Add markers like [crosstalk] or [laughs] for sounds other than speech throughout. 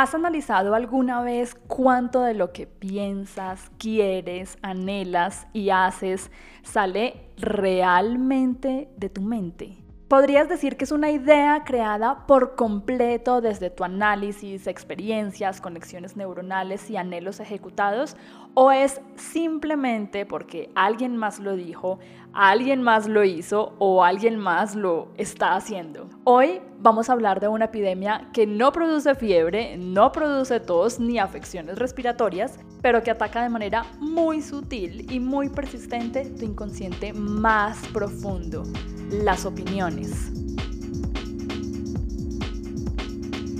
¿Has analizado alguna vez cuánto de lo que piensas, quieres, anhelas y haces sale realmente de tu mente? Podrías decir que es una idea creada por completo desde tu análisis, experiencias, conexiones neuronales y anhelos ejecutados, o es simplemente porque alguien más lo dijo, alguien más lo hizo o alguien más lo está haciendo. Hoy vamos a hablar de una epidemia que no produce fiebre, no produce tos ni afecciones respiratorias, pero que ataca de manera muy sutil y muy persistente tu inconsciente más profundo, las opiniones.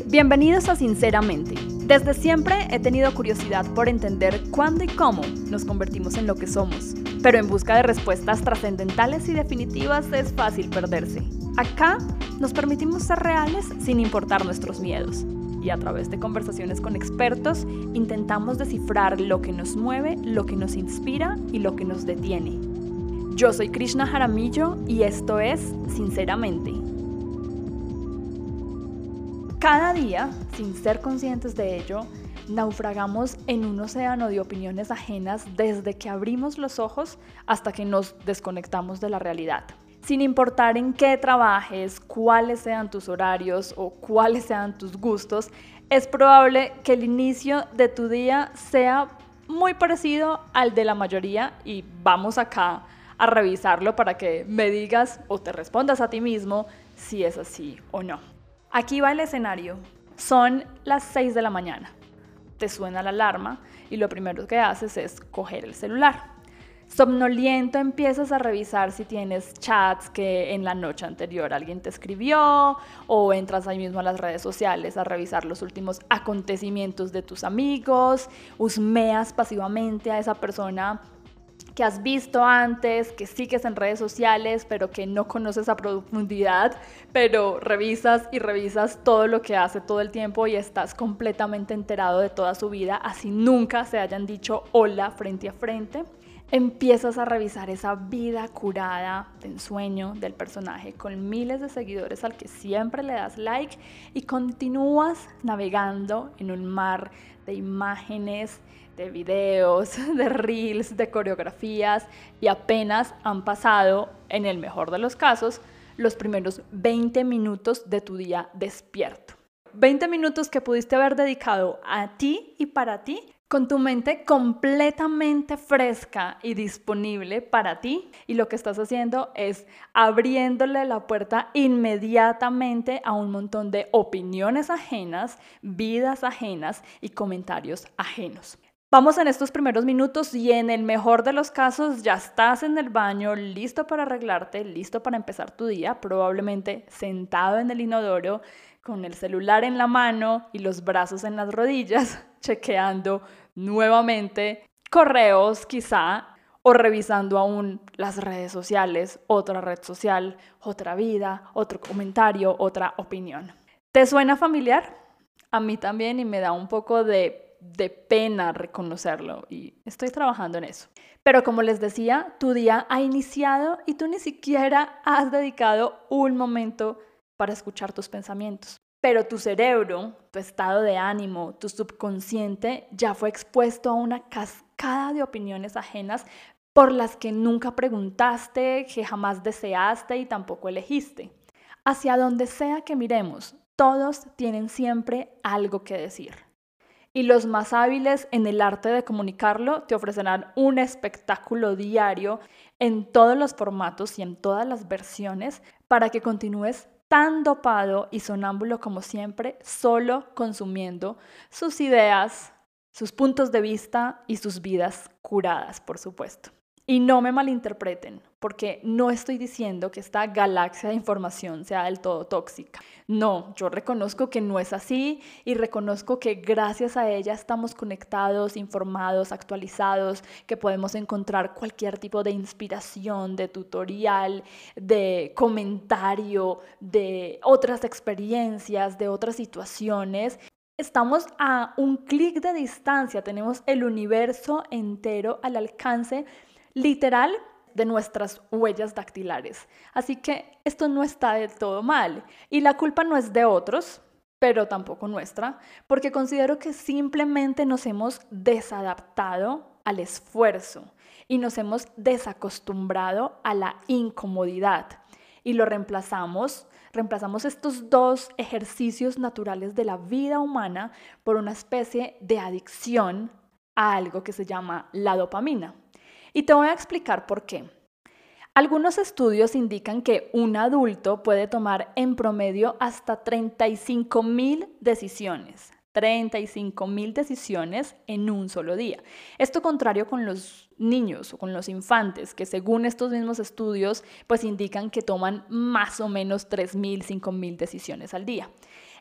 Bienvenidos a Sinceramente desde siempre he tenido curiosidad por entender cuándo y cómo nos convertimos en lo que somos, pero en busca de respuestas trascendentales y definitivas es fácil perderse. Acá nos permitimos ser reales sin importar nuestros miedos y a través de conversaciones con expertos intentamos descifrar lo que nos mueve, lo que nos inspira y lo que nos detiene. Yo soy Krishna Jaramillo y esto es Sinceramente. Cada día, sin ser conscientes de ello, naufragamos en un océano de opiniones ajenas desde que abrimos los ojos hasta que nos desconectamos de la realidad. Sin importar en qué trabajes, cuáles sean tus horarios o cuáles sean tus gustos, es probable que el inicio de tu día sea muy parecido al de la mayoría y vamos acá a revisarlo para que me digas o te respondas a ti mismo si es así o no. Aquí va el escenario. Son las 6 de la mañana. Te suena la alarma y lo primero que haces es coger el celular. Somnoliento empiezas a revisar si tienes chats que en la noche anterior alguien te escribió o entras ahí mismo a las redes sociales a revisar los últimos acontecimientos de tus amigos, husmeas pasivamente a esa persona que has visto antes, que sigues en redes sociales, pero que no conoces a profundidad, pero revisas y revisas todo lo que hace todo el tiempo y estás completamente enterado de toda su vida, así nunca se hayan dicho hola frente a frente. Empiezas a revisar esa vida curada de ensueño del personaje con miles de seguidores al que siempre le das like y continúas navegando en un mar de imágenes, de videos, [laughs] de reels, de coreografías y apenas han pasado, en el mejor de los casos, los primeros 20 minutos de tu día despierto. 20 minutos que pudiste haber dedicado a ti y para ti con tu mente completamente fresca y disponible para ti y lo que estás haciendo es abriéndole la puerta inmediatamente a un montón de opiniones ajenas, vidas ajenas y comentarios ajenos. Vamos en estos primeros minutos y en el mejor de los casos ya estás en el baño, listo para arreglarte, listo para empezar tu día, probablemente sentado en el inodoro con el celular en la mano y los brazos en las rodillas, [laughs] chequeando nuevamente correos quizá o revisando aún las redes sociales, otra red social, otra vida, otro comentario, otra opinión. ¿Te suena familiar? A mí también y me da un poco de de pena reconocerlo y estoy trabajando en eso. Pero como les decía, tu día ha iniciado y tú ni siquiera has dedicado un momento para escuchar tus pensamientos. Pero tu cerebro, tu estado de ánimo, tu subconsciente ya fue expuesto a una cascada de opiniones ajenas por las que nunca preguntaste, que jamás deseaste y tampoco elegiste. Hacia donde sea que miremos, todos tienen siempre algo que decir y los más hábiles en el arte de comunicarlo te ofrecerán un espectáculo diario en todos los formatos y en todas las versiones para que continúes tan dopado y sonámbulo como siempre, solo consumiendo sus ideas, sus puntos de vista y sus vidas curadas, por supuesto. Y no me malinterpreten, porque no estoy diciendo que esta galaxia de información sea del todo tóxica. No, yo reconozco que no es así y reconozco que gracias a ella estamos conectados, informados, actualizados, que podemos encontrar cualquier tipo de inspiración, de tutorial, de comentario, de otras experiencias, de otras situaciones Estamos a un clic de distancia, tenemos el universo entero al alcance literal de nuestras huellas dactilares. Así que esto no está del todo mal. Y la culpa no es de otros, pero tampoco nuestra, porque considero que simplemente nos hemos desadaptado al esfuerzo y nos hemos desacostumbrado a la incomodidad y lo reemplazamos, reemplazamos estos dos ejercicios naturales de la vida humana por una especie de adicción a algo que se llama la dopamina. Y te voy a explicar por qué. Algunos estudios indican que un adulto puede tomar en promedio hasta 35 mil decisiones. 35 mil decisiones en un solo día. Esto contrario con los niños o con los infantes, que según estos mismos estudios, pues indican que toman más o menos 3 mil, 5 mil decisiones al día.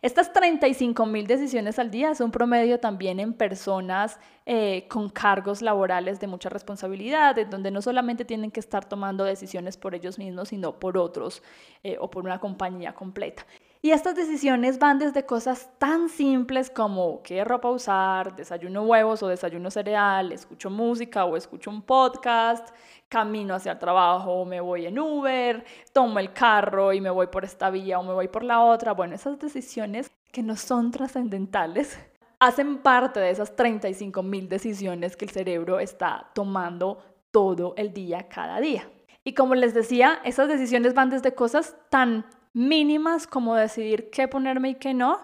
Estas 35 mil decisiones al día es un promedio también en personas eh, con cargos laborales de mucha responsabilidad, en donde no solamente tienen que estar tomando decisiones por ellos mismos, sino por otros eh, o por una compañía completa. Y estas decisiones van desde cosas tan simples como qué ropa usar, desayuno huevos o desayuno cereal, escucho música o escucho un podcast, camino hacia el trabajo o me voy en Uber, tomo el carro y me voy por esta vía o me voy por la otra. Bueno, esas decisiones que no son trascendentales [laughs] hacen parte de esas 35 mil decisiones que el cerebro está tomando todo el día, cada día. Y como les decía, esas decisiones van desde cosas tan mínimas como decidir qué ponerme y qué no,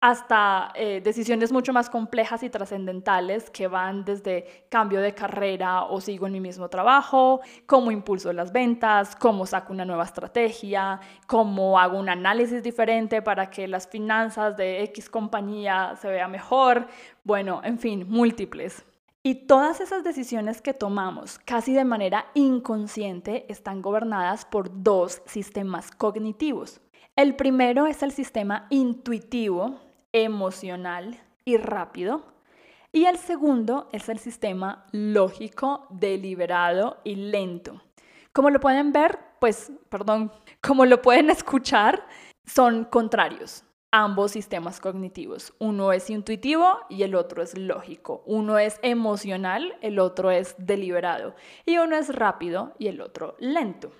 hasta eh, decisiones mucho más complejas y trascendentales que van desde cambio de carrera o sigo en mi mismo trabajo, cómo impulso las ventas, cómo saco una nueva estrategia, cómo hago un análisis diferente para que las finanzas de X compañía se vea mejor, bueno, en fin, múltiples. Y todas esas decisiones que tomamos casi de manera inconsciente están gobernadas por dos sistemas cognitivos. El primero es el sistema intuitivo, emocional y rápido. Y el segundo es el sistema lógico, deliberado y lento. Como lo pueden ver, pues, perdón, como lo pueden escuchar, son contrarios ambos sistemas cognitivos. Uno es intuitivo y el otro es lógico. Uno es emocional, el otro es deliberado. Y uno es rápido y el otro lento.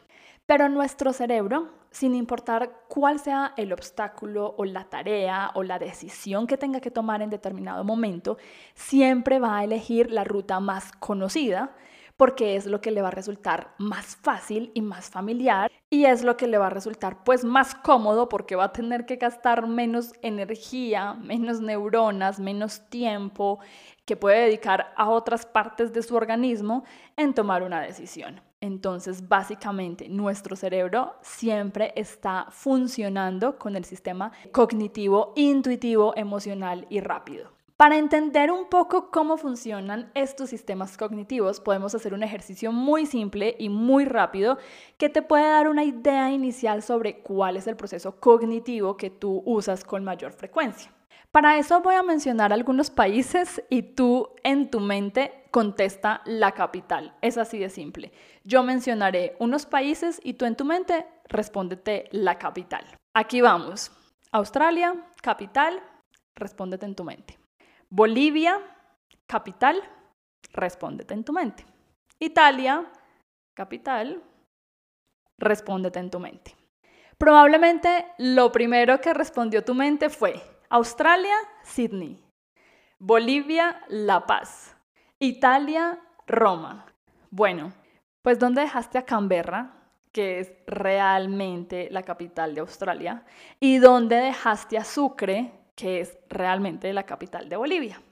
Pero nuestro cerebro, sin importar cuál sea el obstáculo o la tarea o la decisión que tenga que tomar en determinado momento, siempre va a elegir la ruta más conocida porque es lo que le va a resultar más fácil y más familiar y es lo que le va a resultar pues más cómodo porque va a tener que gastar menos energía, menos neuronas, menos tiempo que puede dedicar a otras partes de su organismo en tomar una decisión. Entonces, básicamente, nuestro cerebro siempre está funcionando con el sistema cognitivo, intuitivo, emocional y rápido. Para entender un poco cómo funcionan estos sistemas cognitivos, podemos hacer un ejercicio muy simple y muy rápido que te puede dar una idea inicial sobre cuál es el proceso cognitivo que tú usas con mayor frecuencia. Para eso voy a mencionar algunos países y tú en tu mente contesta la capital. Es así de simple. Yo mencionaré unos países y tú en tu mente respóndete la capital. Aquí vamos. Australia, capital, respóndete en tu mente. Bolivia, capital, respóndete en tu mente. Italia, capital, respóndete en tu mente. Probablemente lo primero que respondió tu mente fue Australia, Sydney. Bolivia, La Paz. Italia, Roma. Bueno, pues ¿dónde dejaste a Canberra, que es realmente la capital de Australia? ¿Y dónde dejaste a Sucre, que es realmente la capital de Bolivia.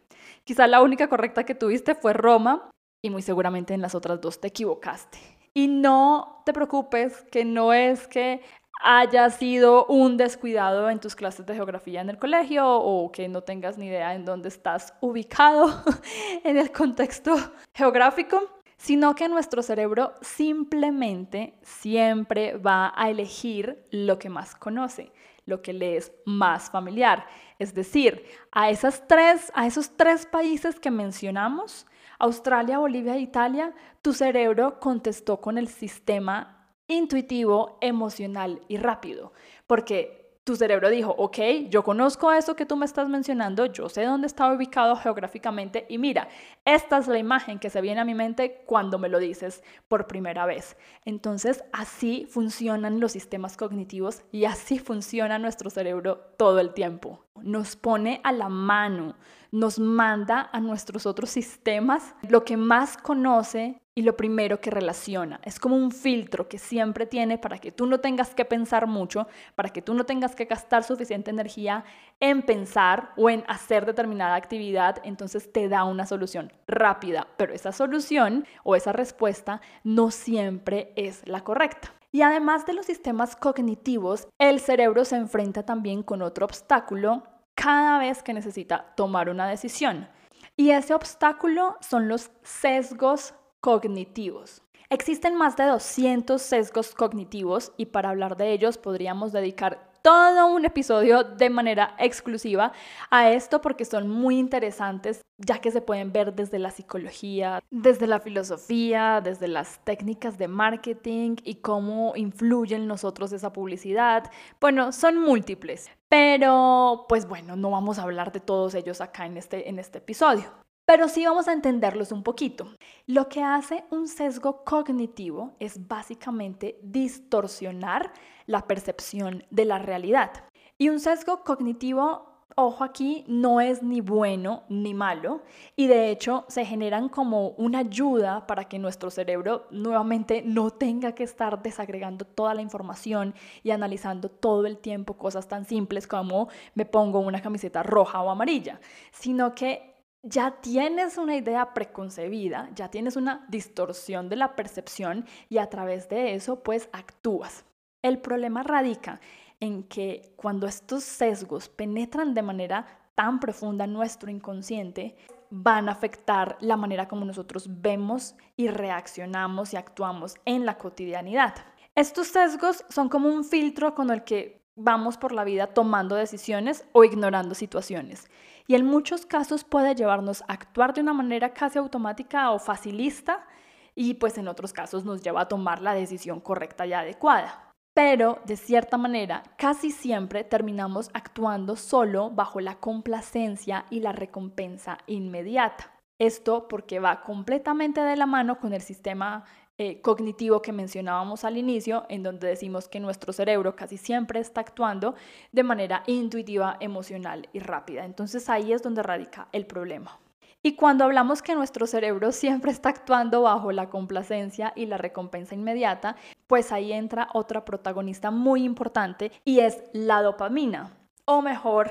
Quizá la única correcta que tuviste fue Roma y muy seguramente en las otras dos te equivocaste. Y no te preocupes que no es que haya sido un descuidado en tus clases de geografía en el colegio o que no tengas ni idea en dónde estás ubicado [laughs] en el contexto geográfico, sino que nuestro cerebro simplemente siempre va a elegir lo que más conoce lo que le es más familiar. Es decir, a, esas tres, a esos tres países que mencionamos, Australia, Bolivia e Italia, tu cerebro contestó con el sistema intuitivo, emocional y rápido, porque tu cerebro dijo, ok, yo conozco eso que tú me estás mencionando, yo sé dónde está ubicado geográficamente y mira, esta es la imagen que se viene a mi mente cuando me lo dices por primera vez. Entonces, así funcionan los sistemas cognitivos y así funciona nuestro cerebro todo el tiempo. Nos pone a la mano, nos manda a nuestros otros sistemas lo que más conoce y lo primero que relaciona. Es como un filtro que siempre tiene para que tú no tengas que pensar mucho, para que tú no tengas que gastar suficiente energía en pensar o en hacer determinada actividad, entonces te da una solución rápida, pero esa solución o esa respuesta no siempre es la correcta. Y además de los sistemas cognitivos, el cerebro se enfrenta también con otro obstáculo cada vez que necesita tomar una decisión. Y ese obstáculo son los sesgos cognitivos. Existen más de 200 sesgos cognitivos y para hablar de ellos podríamos dedicar todo un episodio de manera exclusiva a esto porque son muy interesantes ya que se pueden ver desde la psicología, desde la filosofía, desde las técnicas de marketing y cómo influyen nosotros esa publicidad. Bueno, son múltiples, pero pues bueno, no vamos a hablar de todos ellos acá en este, en este episodio pero sí vamos a entenderlos un poquito. Lo que hace un sesgo cognitivo es básicamente distorsionar la percepción de la realidad. Y un sesgo cognitivo ojo aquí, no es ni bueno ni malo y de hecho se generan como una ayuda para que nuestro cerebro nuevamente no tenga que estar desagregando toda la información y analizando todo el tiempo cosas tan simples como me pongo una camiseta roja o amarilla, sino que ya tienes una idea preconcebida, ya tienes una distorsión de la percepción y a través de eso pues actúas. El problema radica en que cuando estos sesgos penetran de manera tan profunda en nuestro inconsciente, van a afectar la manera como nosotros vemos y reaccionamos y actuamos en la cotidianidad. Estos sesgos son como un filtro con el que vamos por la vida tomando decisiones o ignorando situaciones y en muchos casos puede llevarnos a actuar de una manera casi automática o facilista y pues en otros casos nos lleva a tomar la decisión correcta y adecuada. Pero de cierta manera, casi siempre terminamos actuando solo bajo la complacencia y la recompensa inmediata. Esto porque va completamente de la mano con el sistema eh, cognitivo que mencionábamos al inicio, en donde decimos que nuestro cerebro casi siempre está actuando de manera intuitiva, emocional y rápida. Entonces ahí es donde radica el problema. Y cuando hablamos que nuestro cerebro [laughs] siempre está actuando bajo la complacencia y la recompensa inmediata, pues ahí entra otra protagonista muy importante y es la dopamina, o mejor,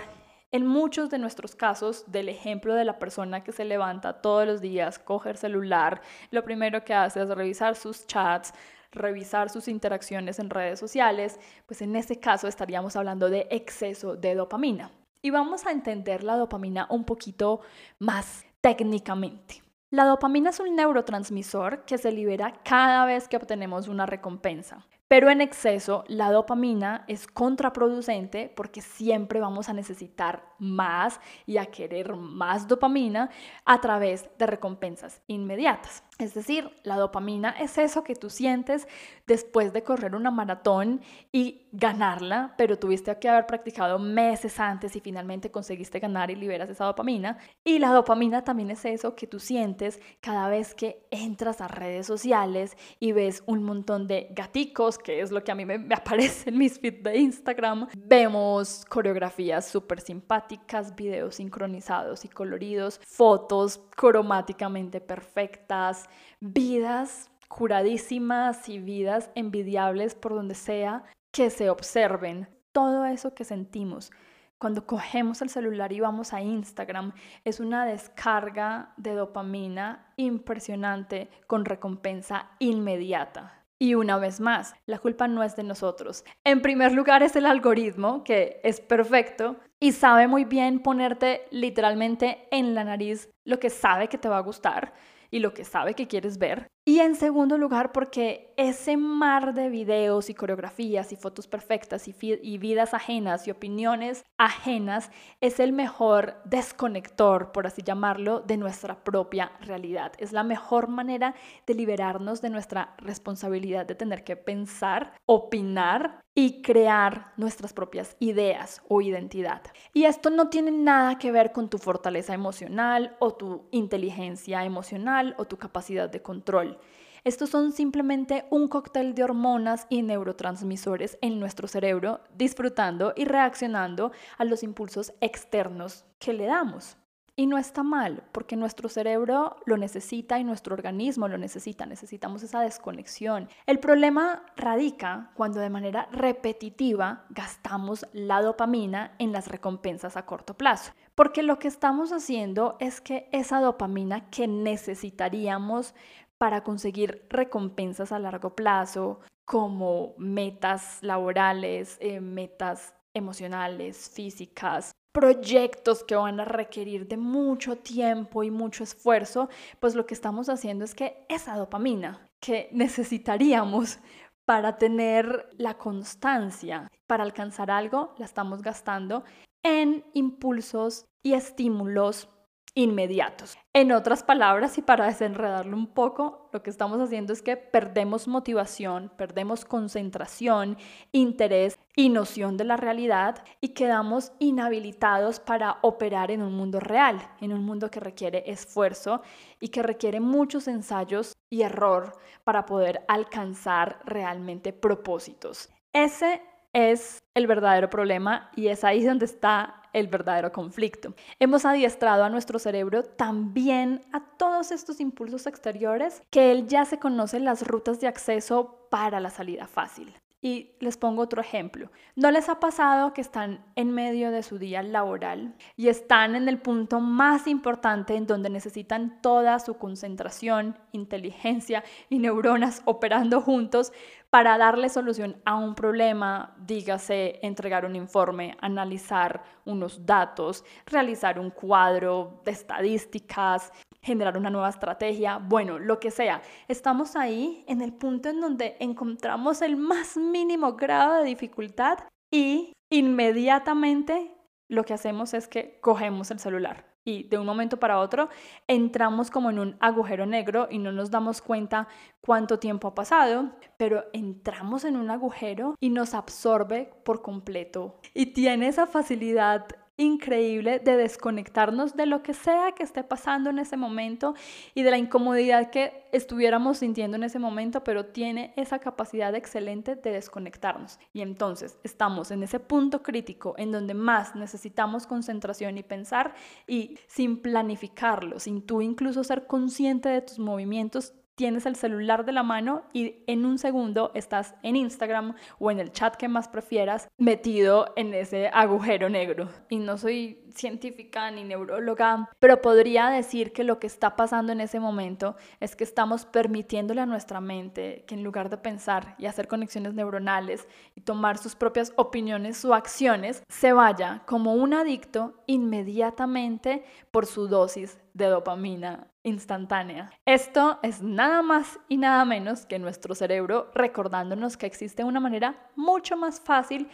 en muchos de nuestros casos, del ejemplo de la persona que se levanta todos los días, coge el celular, lo primero que hace es revisar sus chats, revisar sus interacciones en redes sociales, pues en ese caso estaríamos hablando de exceso de dopamina. Y vamos a entender la dopamina un poquito más técnicamente. La dopamina es un neurotransmisor que se libera cada vez que obtenemos una recompensa. Pero en exceso, la dopamina es contraproducente porque siempre vamos a necesitar más y a querer más dopamina a través de recompensas inmediatas. Es decir, la dopamina es eso que tú sientes después de correr una maratón y ganarla, pero tuviste que haber practicado meses antes y finalmente conseguiste ganar y liberas esa dopamina. Y la dopamina también es eso que tú sientes cada vez que entras a redes sociales y ves un montón de gaticos, que es lo que a mí me, [laughs] aparece en mis feeds de Instagram. Vemos coreografías súper simpáticas, videos sincronizados y coloridos, fotos cromáticamente perfectas vidas curadísimas y vidas envidiables por donde sea que se observen. Todo eso que sentimos cuando cogemos el celular y vamos a Instagram es una descarga de dopamina impresionante con recompensa inmediata. Y una vez más, la culpa no es de nosotros. En primer lugar es el algoritmo, que es perfecto y sabe muy bien ponerte literalmente en la nariz lo que sabe que te va a gustar y lo que sabe que quieres ver. Y en segundo lugar, porque ese mar de videos y coreografías y fotos perfectas y, y, vidas ajenas y opiniones ajenas es el mejor desconector, por así llamarlo, de nuestra propia realidad. Es la mejor manera de liberarnos de nuestra responsabilidad de tener que pensar, opinar y crear nuestras propias ideas o identidad. Y esto no tiene nada que ver con tu fortaleza emocional o tu inteligencia emocional o tu capacidad de control. Estos son simplemente un cóctel de hormonas y neurotransmisores en nuestro cerebro disfrutando y reaccionando a los impulsos externos que le damos. Y no está mal, porque nuestro cerebro lo necesita y nuestro organismo lo necesita, necesitamos esa desconexión. El problema radica cuando de manera repetitiva gastamos la dopamina en las recompensas a corto plazo, porque lo que estamos haciendo es que esa dopamina que necesitaríamos para conseguir recompensas a largo plazo, como metas laborales, eh, metas emocionales, físicas, proyectos que van a requerir de mucho tiempo y mucho esfuerzo, pues lo que estamos haciendo es que esa dopamina que necesitaríamos para tener la constancia, para alcanzar algo, la estamos gastando en impulsos y estímulos inmediatos. En otras palabras, y para desenredarlo un poco, lo que estamos haciendo es que perdemos motivación, perdemos concentración, interés y noción de la realidad y quedamos inhabilitados para operar en un mundo real, en un mundo que requiere esfuerzo y que requiere muchos ensayos y error para poder alcanzar realmente propósitos. Ese es el verdadero problema y es ahí donde está el verdadero conflicto. Hemos adiestrado a nuestro cerebro también a todos estos impulsos exteriores que él ya se conoce las rutas de acceso para la salida fácil. Y les pongo otro ejemplo. ¿No les ha pasado que están en medio de su día laboral y están en el punto más importante en donde necesitan toda su concentración, inteligencia y neuronas operando juntos para darle solución a un problema, dígase entregar un informe, analizar unos datos, realizar un cuadro de estadísticas, generar una nueva estrategia, bueno, lo que sea. Estamos ahí en el punto en donde encontramos el más mínimo grado de dificultad y inmediatamente lo que hacemos es que cogemos el celular y de un momento para otro entramos como en un agujero negro y no nos damos cuenta cuánto tiempo ha pasado, pero entramos en un agujero y nos absorbe por completo. Y tiene esa facilidad increíble de desconectarnos de lo que sea que esté pasando en ese momento y de la incomodidad que estuviéramos sintiendo en ese momento, pero tiene esa capacidad excelente de desconectarnos. Y entonces estamos en ese punto crítico en donde más necesitamos concentración y pensar y sin planificarlo, sin tú incluso ser consciente de tus movimientos, tienes el celular de la mano y en un segundo estás en Instagram o en el chat que más prefieras metido en ese agujero negro. Y no soy científica ni neuróloga, pero podría decir que lo que está pasando en ese momento es que estamos permitiéndole a nuestra mente que en lugar de pensar y hacer conexiones neuronales y tomar sus propias opiniones o acciones, se vaya como un adicto inmediatamente por su dosis de dopamina instantánea. Esto es nada más y nada menos que nuestro cerebro recordándonos que existe una manera mucho más fácil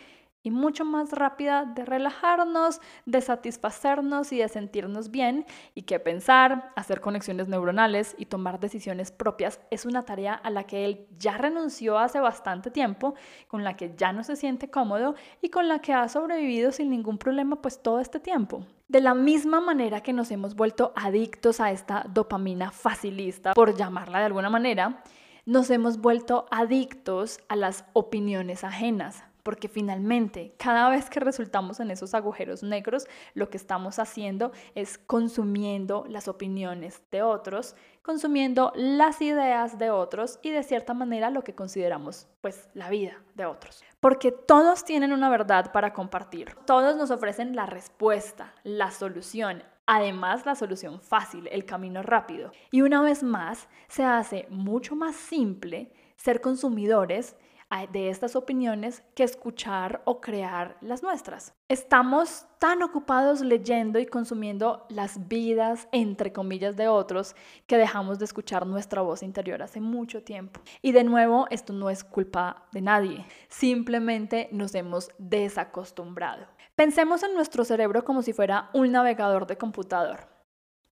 y mucho más rápida de relajarnos, de satisfacernos y de sentirnos bien y que pensar, hacer conexiones neuronales y tomar decisiones propias es una tarea a la que él ya renunció hace bastante tiempo, con la que ya no se siente cómodo y con la que ha sobrevivido sin ningún problema pues todo este tiempo. De la misma manera que nos hemos vuelto adictos a esta dopamina facilista, por llamarla de alguna manera, nos hemos vuelto adictos a las opiniones ajenas, porque finalmente cada vez que resultamos en esos agujeros negros, lo que estamos haciendo es consumiendo las opiniones de otros, consumiendo las ideas de otros y de cierta manera lo que consideramos pues la vida de otros. Porque todos tienen una verdad para compartir, todos nos ofrecen la respuesta, la solución, Además, la solución fácil, el camino rápido. Y una vez más, se hace mucho más simple ser consumidores de estas opiniones que escuchar o crear las nuestras. Estamos tan ocupados leyendo y consumiendo las vidas, entre comillas, de otros que dejamos de escuchar nuestra voz interior hace mucho tiempo. Y de nuevo, esto no es culpa de nadie, simplemente nos hemos desacostumbrado. Pensemos en nuestro cerebro como si fuera un navegador de computador.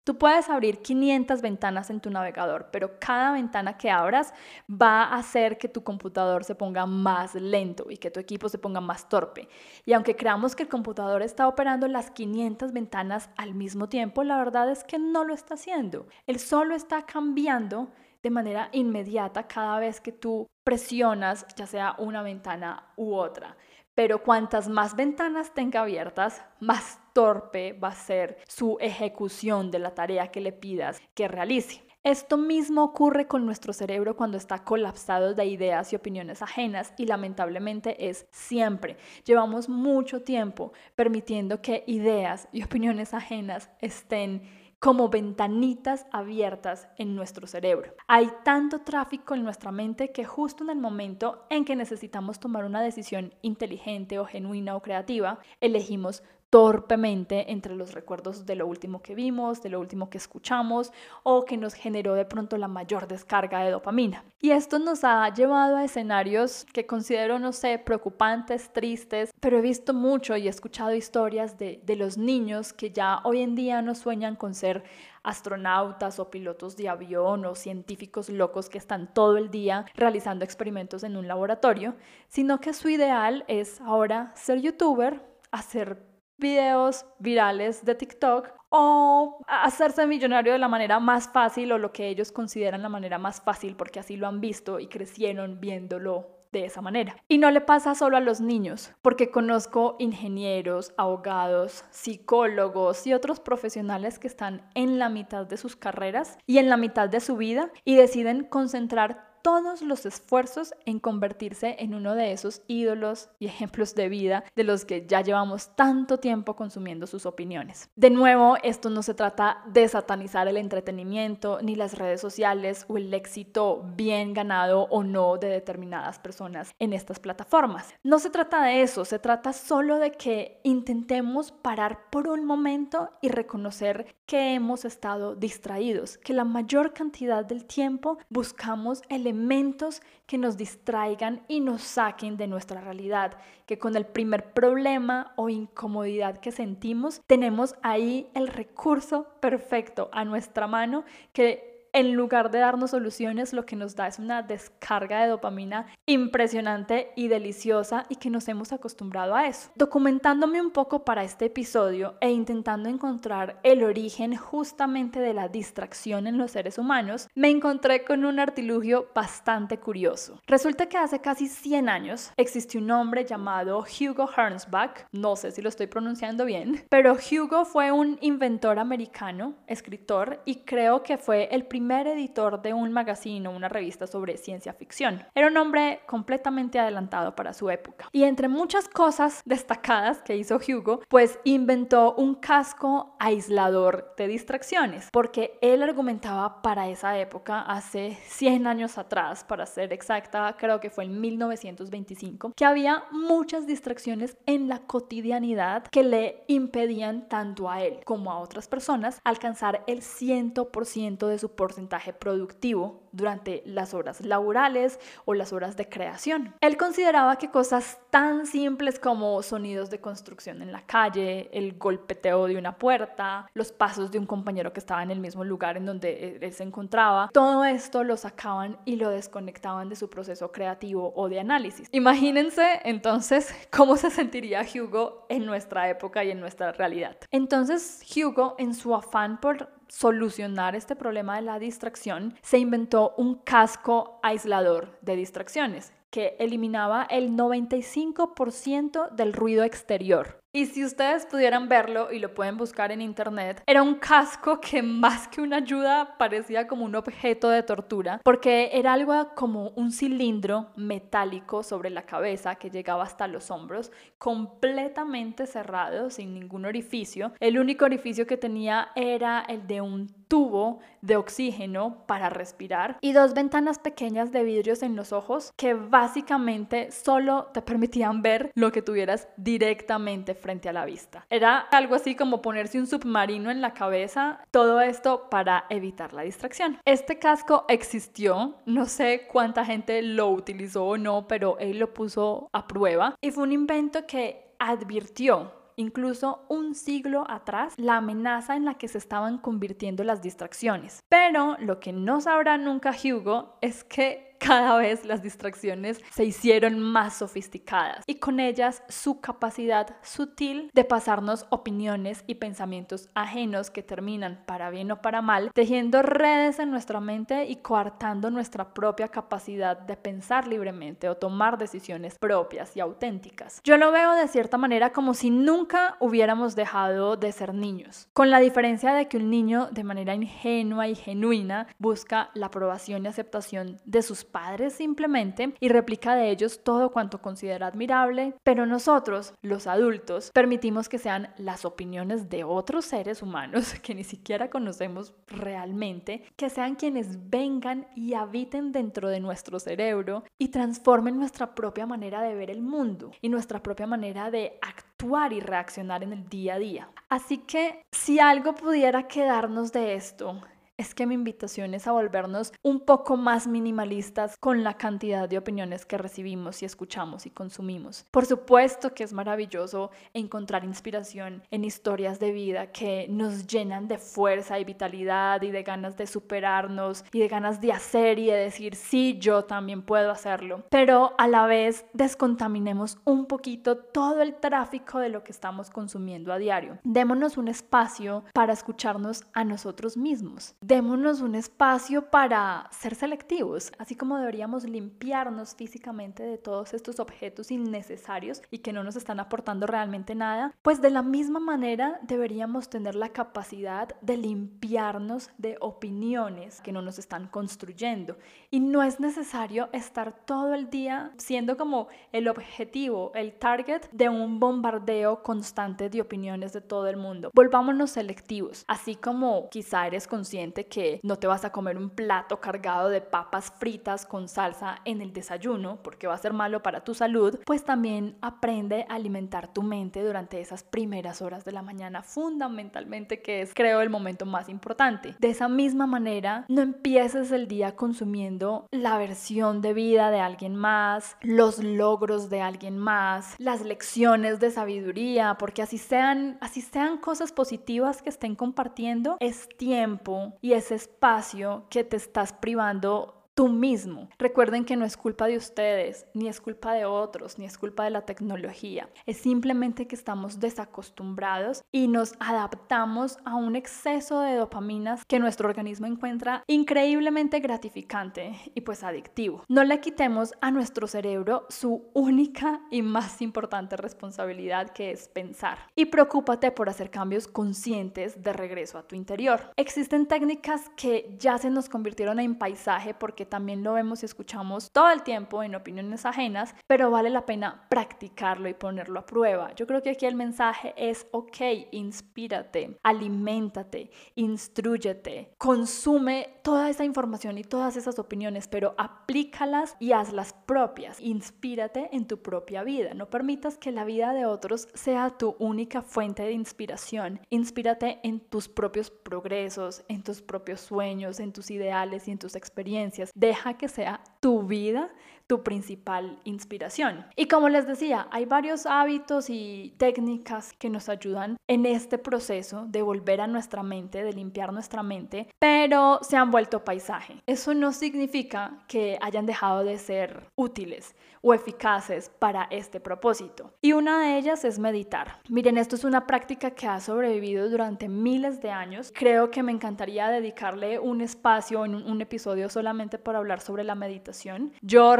Tú puedes abrir 500 ventanas en tu navegador, pero cada ventana que abras va a hacer que tu computador se ponga más lento y que tu equipo se ponga más torpe. Y aunque creamos que el computador está operando las 500 ventanas al mismo tiempo, la verdad es que no lo está haciendo. Él solo está cambiando de manera inmediata cada vez que tú presionas ya sea una ventana u otra pero cuantas más ventanas tenga abiertas, más torpe va a ser su ejecución de la tarea que le pidas que realice. Esto mismo ocurre con nuestro cerebro cuando está colapsado de ideas y opiniones ajenas y lamentablemente es siempre. Llevamos mucho tiempo permitiendo que ideas y opiniones ajenas estén como ventanitas abiertas en nuestro cerebro. Hay tanto tráfico en nuestra mente que justo en el momento en que necesitamos tomar una decisión inteligente o genuina o creativa, elegimos torpemente entre los recuerdos de lo último que vimos, de lo último que escuchamos o que nos generó de pronto la mayor descarga de dopamina. Y esto nos ha llevado a escenarios que considero, no sé, preocupantes, tristes, pero he visto mucho y he escuchado historias de, de los niños que ya hoy en día no sueñan con ser astronautas o pilotos de avión o científicos locos que están todo el día realizando experimentos en un laboratorio, sino que su ideal es ahora ser youtuber, hacer videos virales de TikTok o hacerse millonario de la manera más fácil o lo que ellos consideran la manera más fácil porque así lo han visto y crecieron viéndolo de esa manera. Y no le pasa solo a los niños, porque conozco ingenieros, abogados, psicólogos y otros profesionales que están en la mitad de sus carreras y en la mitad de su vida y deciden concentrar todos los esfuerzos en convertirse en uno de esos ídolos y ejemplos de vida de los que ya llevamos tanto tiempo consumiendo sus opiniones. De nuevo, esto no se trata de satanizar el entretenimiento, ni las redes sociales o el éxito bien ganado o no de determinadas personas en estas plataformas. No se trata de eso, se trata solo de que intentemos parar por un momento y reconocer que hemos estado distraídos, que la mayor cantidad del tiempo buscamos elementos que nos distraigan y nos saquen de nuestra realidad, que con el primer problema o incomodidad que sentimos, tenemos ahí el recurso perfecto a nuestra mano que en lugar de darnos soluciones, lo que nos da es una descarga de dopamina impresionante y deliciosa y que nos hemos acostumbrado a eso. Documentándome un poco para este episodio e intentando encontrar el origen justamente de la distracción en los seres humanos, me encontré con un artilugio bastante curioso. Resulta que hace casi 100 años existió un hombre llamado Hugo Hernsbach, no sé si lo estoy pronunciando bien, pero Hugo fue un inventor americano, escritor y creo que fue el primer editor de un magazine o una revista sobre ciencia ficción. Era un hombre completamente adelantado para su época. Y entre muchas cosas destacadas que hizo Hugo, pues inventó un casco aislador de distracciones, porque él argumentaba para esa época, hace 100 años atrás, para ser exacta, creo que fue en 1925, que había muchas distracciones en la cotidianidad que le impedían tanto a él como a otras personas alcanzar el 100% de su porcentaje porcentaje productivo durante las horas laborales o las horas de creación. Él consideraba que cosas tan simples como sonidos de construcción en la calle, el golpeteo de una puerta, los pasos de un compañero que estaba en el mismo lugar en donde él se encontraba, todo esto lo sacaban y lo desconectaban de su proceso creativo o de análisis. Imagínense entonces [laughs] cómo se sentiría Hugo en nuestra época y en nuestra realidad. Entonces Hugo, en su afán por solucionar este problema de la distracción, se inventó un casco aislador de distracciones que eliminaba el 95% del ruido exterior. Y si ustedes pudieran verlo y lo pueden buscar en internet, era un casco que más que una ayuda parecía como un objeto de tortura, porque era algo como un cilindro metálico sobre la cabeza que llegaba hasta los hombros, completamente cerrado, sin ningún orificio. El único orificio que tenía era el de un tubo de oxígeno para respirar y dos ventanas pequeñas de vidrios en los ojos que básicamente solo te permitían ver lo que tuvieras directamente frente a la vista. Era algo así como ponerse un submarino en la cabeza, todo esto para evitar la distracción. Este casco existió, no sé cuánta gente lo utilizó o no, pero él lo puso a prueba y fue un invento que advirtió incluso un siglo atrás, la amenaza en la que se estaban convirtiendo las distracciones. Pero lo que no sabrá nunca Hugo es que cada vez las distracciones se hicieron más sofisticadas y con ellas su capacidad sutil de pasarnos opiniones y pensamientos ajenos que terminan para bien o para mal, tejiendo redes en nuestra mente y coartando nuestra propia capacidad de pensar libremente o tomar decisiones propias y auténticas. Yo lo veo de cierta manera como si nunca hubiéramos dejado de ser niños, con la diferencia de que un niño de manera ingenua y genuina busca la aprobación y aceptación de sus padres simplemente y replica de ellos todo cuanto considera admirable, pero nosotros, los adultos, permitimos que sean las opiniones de otros seres humanos [laughs] que ni siquiera conocemos realmente, que sean quienes vengan y habiten dentro de nuestro cerebro y transformen nuestra propia manera de ver el mundo y nuestra propia manera de actuar y reaccionar en el día a día. Así que si algo pudiera quedarnos de esto, es que mi invitación es a volvernos un poco más minimalistas con la cantidad de opiniones que recibimos y escuchamos y consumimos. Por supuesto que es maravilloso encontrar inspiración en historias de vida que nos llenan de fuerza y vitalidad y de ganas de superarnos y de ganas de hacer y de decir, sí, yo también puedo hacerlo. Pero a la vez descontaminemos un poquito todo el tráfico de lo que estamos consumiendo a diario. Démonos un espacio para escucharnos a nosotros mismos démonos un espacio para ser selectivos, así como deberíamos limpiarnos físicamente de todos estos objetos innecesarios y que no nos están aportando realmente nada, pues de la misma manera deberíamos tener la capacidad de limpiarnos de opiniones que no nos están construyendo. Y no es necesario estar todo el día siendo como el objetivo, el target de un bombardeo constante de opiniones de todo el mundo. Volvámonos selectivos, así como quizá eres consciente que no te vas a comer un plato cargado de papas fritas con salsa en el desayuno porque va a ser malo para tu salud, pues también aprende a alimentar tu mente durante esas primeras horas de la mañana, fundamentalmente que es creo el momento más importante. De esa misma manera, no empieces el día consumiendo la versión de vida de alguien más, los logros de alguien más, las lecciones de sabiduría, porque así sean, así sean cosas positivas que estén compartiendo, es tiempo y ese espacio que te estás privando tú mismo. Recuerden que no es culpa de ustedes, ni es culpa de otros, ni es culpa de la tecnología. Es simplemente que estamos desacostumbrados y nos adaptamos a un exceso de dopaminas que nuestro organismo encuentra increíblemente gratificante y pues adictivo. No le quitemos a nuestro cerebro su única y más importante responsabilidad que es pensar. Y preocúpate por hacer cambios conscientes de regreso a tu interior. Existen técnicas que ya se nos convirtieron en paisaje porque también lo vemos y escuchamos todo el tiempo en opiniones ajenas, pero vale la pena practicarlo y ponerlo a prueba. Yo creo que aquí el mensaje es, ok, inspírate, aliméntate, instruyete, consume toda esa información y todas esas opiniones, pero aplícalas y hazlas propias. Inspírate en tu propia vida. No permitas que la vida de otros sea tu única fuente de inspiración. Inspírate en tus propios progresos, en tus propios sueños, en tus ideales y en tus experiencias. Deja que sea tu vida tu principal inspiración. Y como les decía, hay varios hábitos y técnicas que nos ayudan en este proceso de volver a nuestra mente, de limpiar nuestra mente, pero se han vuelto paisaje. Eso no significa que hayan dejado de ser útiles o eficaces para este propósito. Y una de ellas es meditar. Miren, esto es una práctica que ha sobrevivido durante miles de años. Creo que me encantaría dedicarle un espacio en un episodio solamente para hablar sobre la meditación. Yo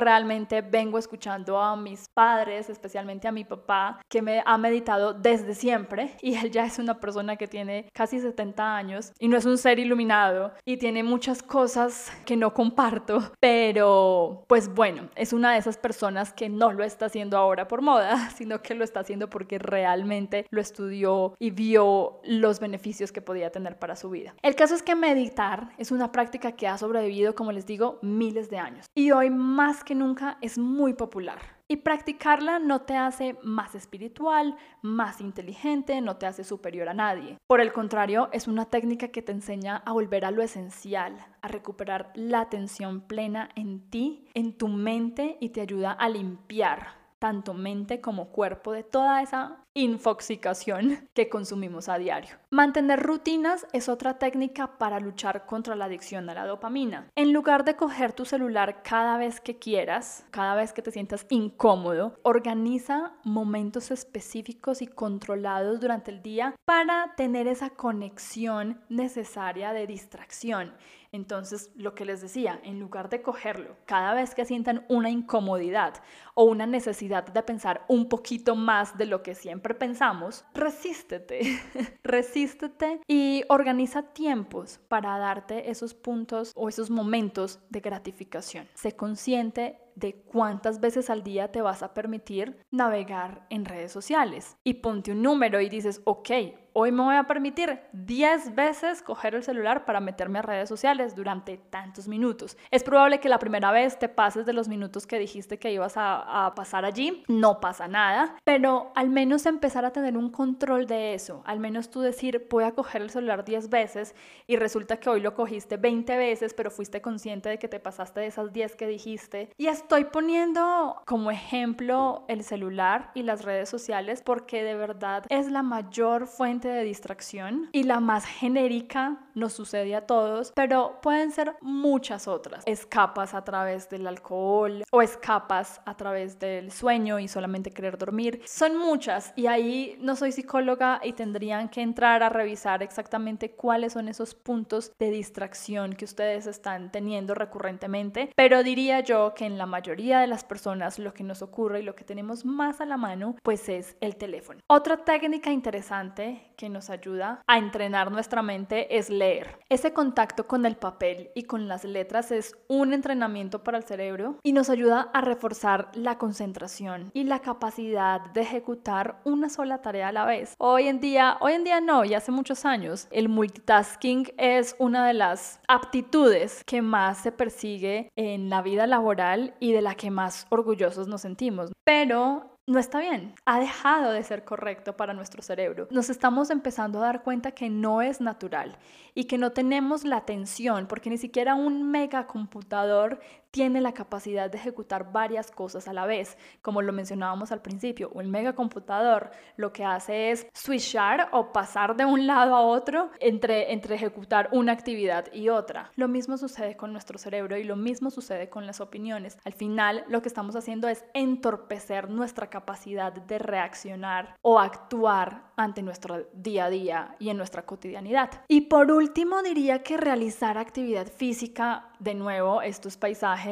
vengo escuchando a mis padres, especialmente a mi papá, que me ha meditado desde siempre y él ya es una persona que tiene casi 70 años y no es un ser iluminado y tiene muchas cosas que no comparto, pero pues bueno, es una de esas personas que no lo está haciendo ahora por moda, [laughs] sino que lo está haciendo porque realmente lo estudió y vio los beneficios que podía tener para su vida. El caso es que meditar es una práctica que ha sobrevivido, como les digo, miles de años y hoy más que nunca es muy popular. Y practicarla no te hace más espiritual, más inteligente, no te hace superior a nadie. Por el contrario, es una técnica que te enseña a volver a lo esencial, a recuperar la atención plena en ti, en tu mente y te ayuda a limpiar tanto mente como cuerpo de toda esa infoxicación que consumimos a diario. Mantener rutinas es otra técnica para luchar contra la adicción a la dopamina. En lugar de coger tu celular cada vez que quieras, cada vez que te sientas incómodo, organiza momentos específicos y controlados durante el día para tener esa conexión necesaria de distracción. Entonces, lo que les decía, en lugar de cogerlo cada vez que sientan una incomodidad o una necesidad de pensar un poquito más de lo que siempre pensamos, resístete, [laughs] resístete y organiza tiempos para darte esos puntos o esos momentos de gratificación. Sé consciente de cuántas veces al día te vas a permitir navegar en redes sociales y ponte un número y dices, ok, hoy me voy a permitir 10 veces coger el celular para meterme a redes sociales durante tantos minutos. Es probable que la primera vez te pases de los minutos que dijiste que ibas a, pasar allí, no pasa nada, pero al menos empezar a tener un control de eso, al menos tú decir, voy a coger el celular 10 veces y resulta que hoy lo cogiste 20 veces, pero fuiste consciente de que te pasaste de esas 10 que dijiste. Y estoy poniendo como ejemplo el celular y las redes sociales porque de verdad es la mayor fuente de distracción y la más genérica nos sucede a todos, pero pueden ser muchas otras. Escapas a través del alcohol o escapas a través del sueño y solamente querer dormir. Son muchas y ahí no soy psicóloga y tendrían que entrar a revisar exactamente cuáles son esos puntos de distracción que ustedes están teniendo recurrentemente, pero diría yo que en la mayoría de las personas lo que nos ocurre y lo que tenemos más a la mano pues es el teléfono. Otra técnica interesante que nos ayuda a entrenar nuestra mente es leer. Ese contacto con el papel y con las letras es un entrenamiento para el cerebro y nos ayuda a reforzar la concentración y la capacidad de ejecutar una sola tarea a la vez. Hoy en día, hoy en día no, ya hace muchos años, el multitasking es una de las aptitudes que más se persigue en la vida laboral y de la que más orgullosos nos sentimos. Pero no está bien, ha dejado de ser correcto para nuestro cerebro. Nos estamos empezando a dar cuenta que no es natural y que no tenemos la atención porque ni siquiera un megacomputador tiene la capacidad de ejecutar varias cosas a la vez. Como lo mencionábamos al principio, un megacomputador lo que hace es switchar o pasar de un lado a otro entre, entre ejecutar una actividad y otra. Lo mismo sucede con nuestro cerebro y lo mismo sucede con las opiniones. Al final lo que estamos haciendo es entorpecer nuestra capacidad de reaccionar o actuar ante nuestro día a día y en nuestra cotidianidad. Y por último diría que realizar actividad física, de nuevo, esto es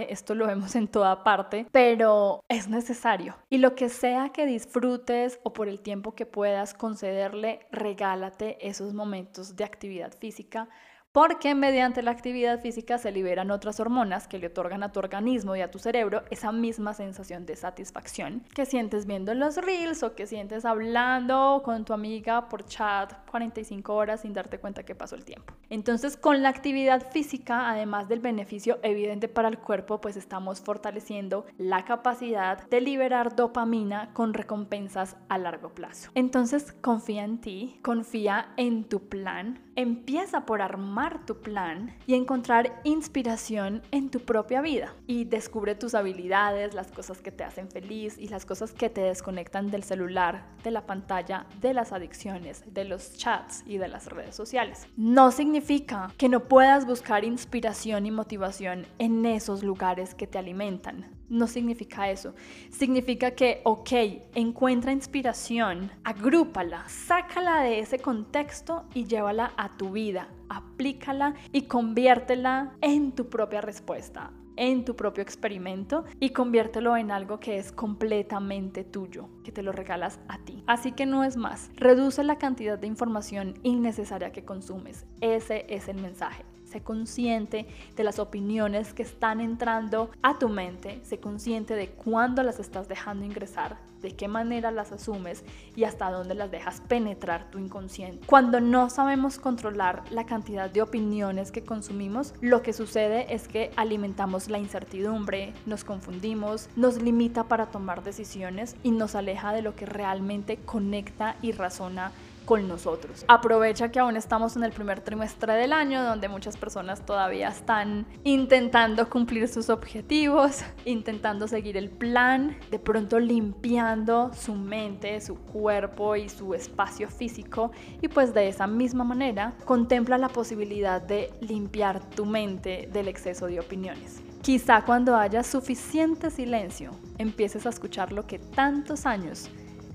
esto lo vemos en toda parte, pero es necesario. Y lo que sea que disfrutes o por el tiempo que puedas concederle, regálate esos momentos de actividad física porque mediante la actividad física se liberan otras hormonas que le otorgan a tu organismo y a tu cerebro esa misma sensación de satisfacción que sientes viendo los reels o que sientes hablando con tu amiga por chat 45 horas sin darte cuenta que pasó el tiempo. Entonces, con la actividad física, además del beneficio evidente para el cuerpo, pues estamos fortaleciendo la capacidad de liberar dopamina con recompensas a largo plazo. Entonces, confía en ti, confía en tu plan, empieza por armar tu plan y encontrar inspiración en tu propia vida. Y descubre tus habilidades, las cosas que te hacen feliz y las cosas que te desconectan del celular, de la pantalla, de las adicciones, de los chats y de las redes sociales. No significa que no puedas buscar inspiración y motivación en esos lugares que te alimentan no significa eso. Significa que, ok, encuentra inspiración, agrúpala, sácala de ese contexto y llévala a tu vida. Aplícala y conviértela en tu propia respuesta en tu propio experimento y conviértelo en algo que es completamente tuyo, que te lo regalas a ti. Así que no es más, reduce la cantidad de información innecesaria que consumes. Ese es el mensaje. Sé consciente de las opiniones que están entrando a tu mente, sé consciente de cuándo las estás dejando ingresar, de qué manera las asumes y hasta dónde las dejas penetrar tu inconsciente. Cuando no sabemos controlar la cantidad de opiniones que consumimos, lo que sucede es que alimentamos la incertidumbre, nos confundimos, nos limita para tomar decisiones y nos aleja de lo que realmente conecta y razona con nosotros. Aprovecha que aún estamos en el primer trimestre del año, donde muchas personas todavía están intentando cumplir sus objetivos, intentando seguir el plan, de pronto limpiando su mente, su cuerpo y su espacio físico. Y pues de esa misma manera, contempla la posibilidad de limpiar tu mente del exceso de opiniones. Quizá cuando haya suficiente silencio, empieces a escuchar lo que tantos años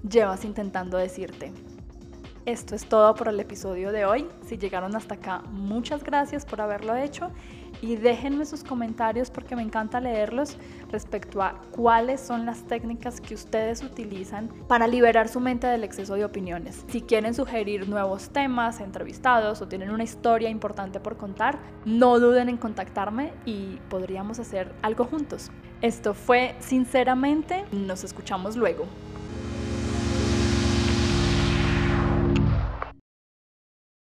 llevas intentando decirte. Esto es todo por el episodio de hoy. Si llegaron hasta acá, muchas gracias por haberlo hecho y déjenme sus comentarios porque me encanta leerlos respecto a cuáles son las técnicas que ustedes utilizan para liberar su mente del exceso de opiniones. Si quieren sugerir nuevos temas, entrevistados o tienen una historia importante por contar, no duden en contactarme y podríamos hacer algo juntos. Esto fue Sinceramente, nos escuchamos luego.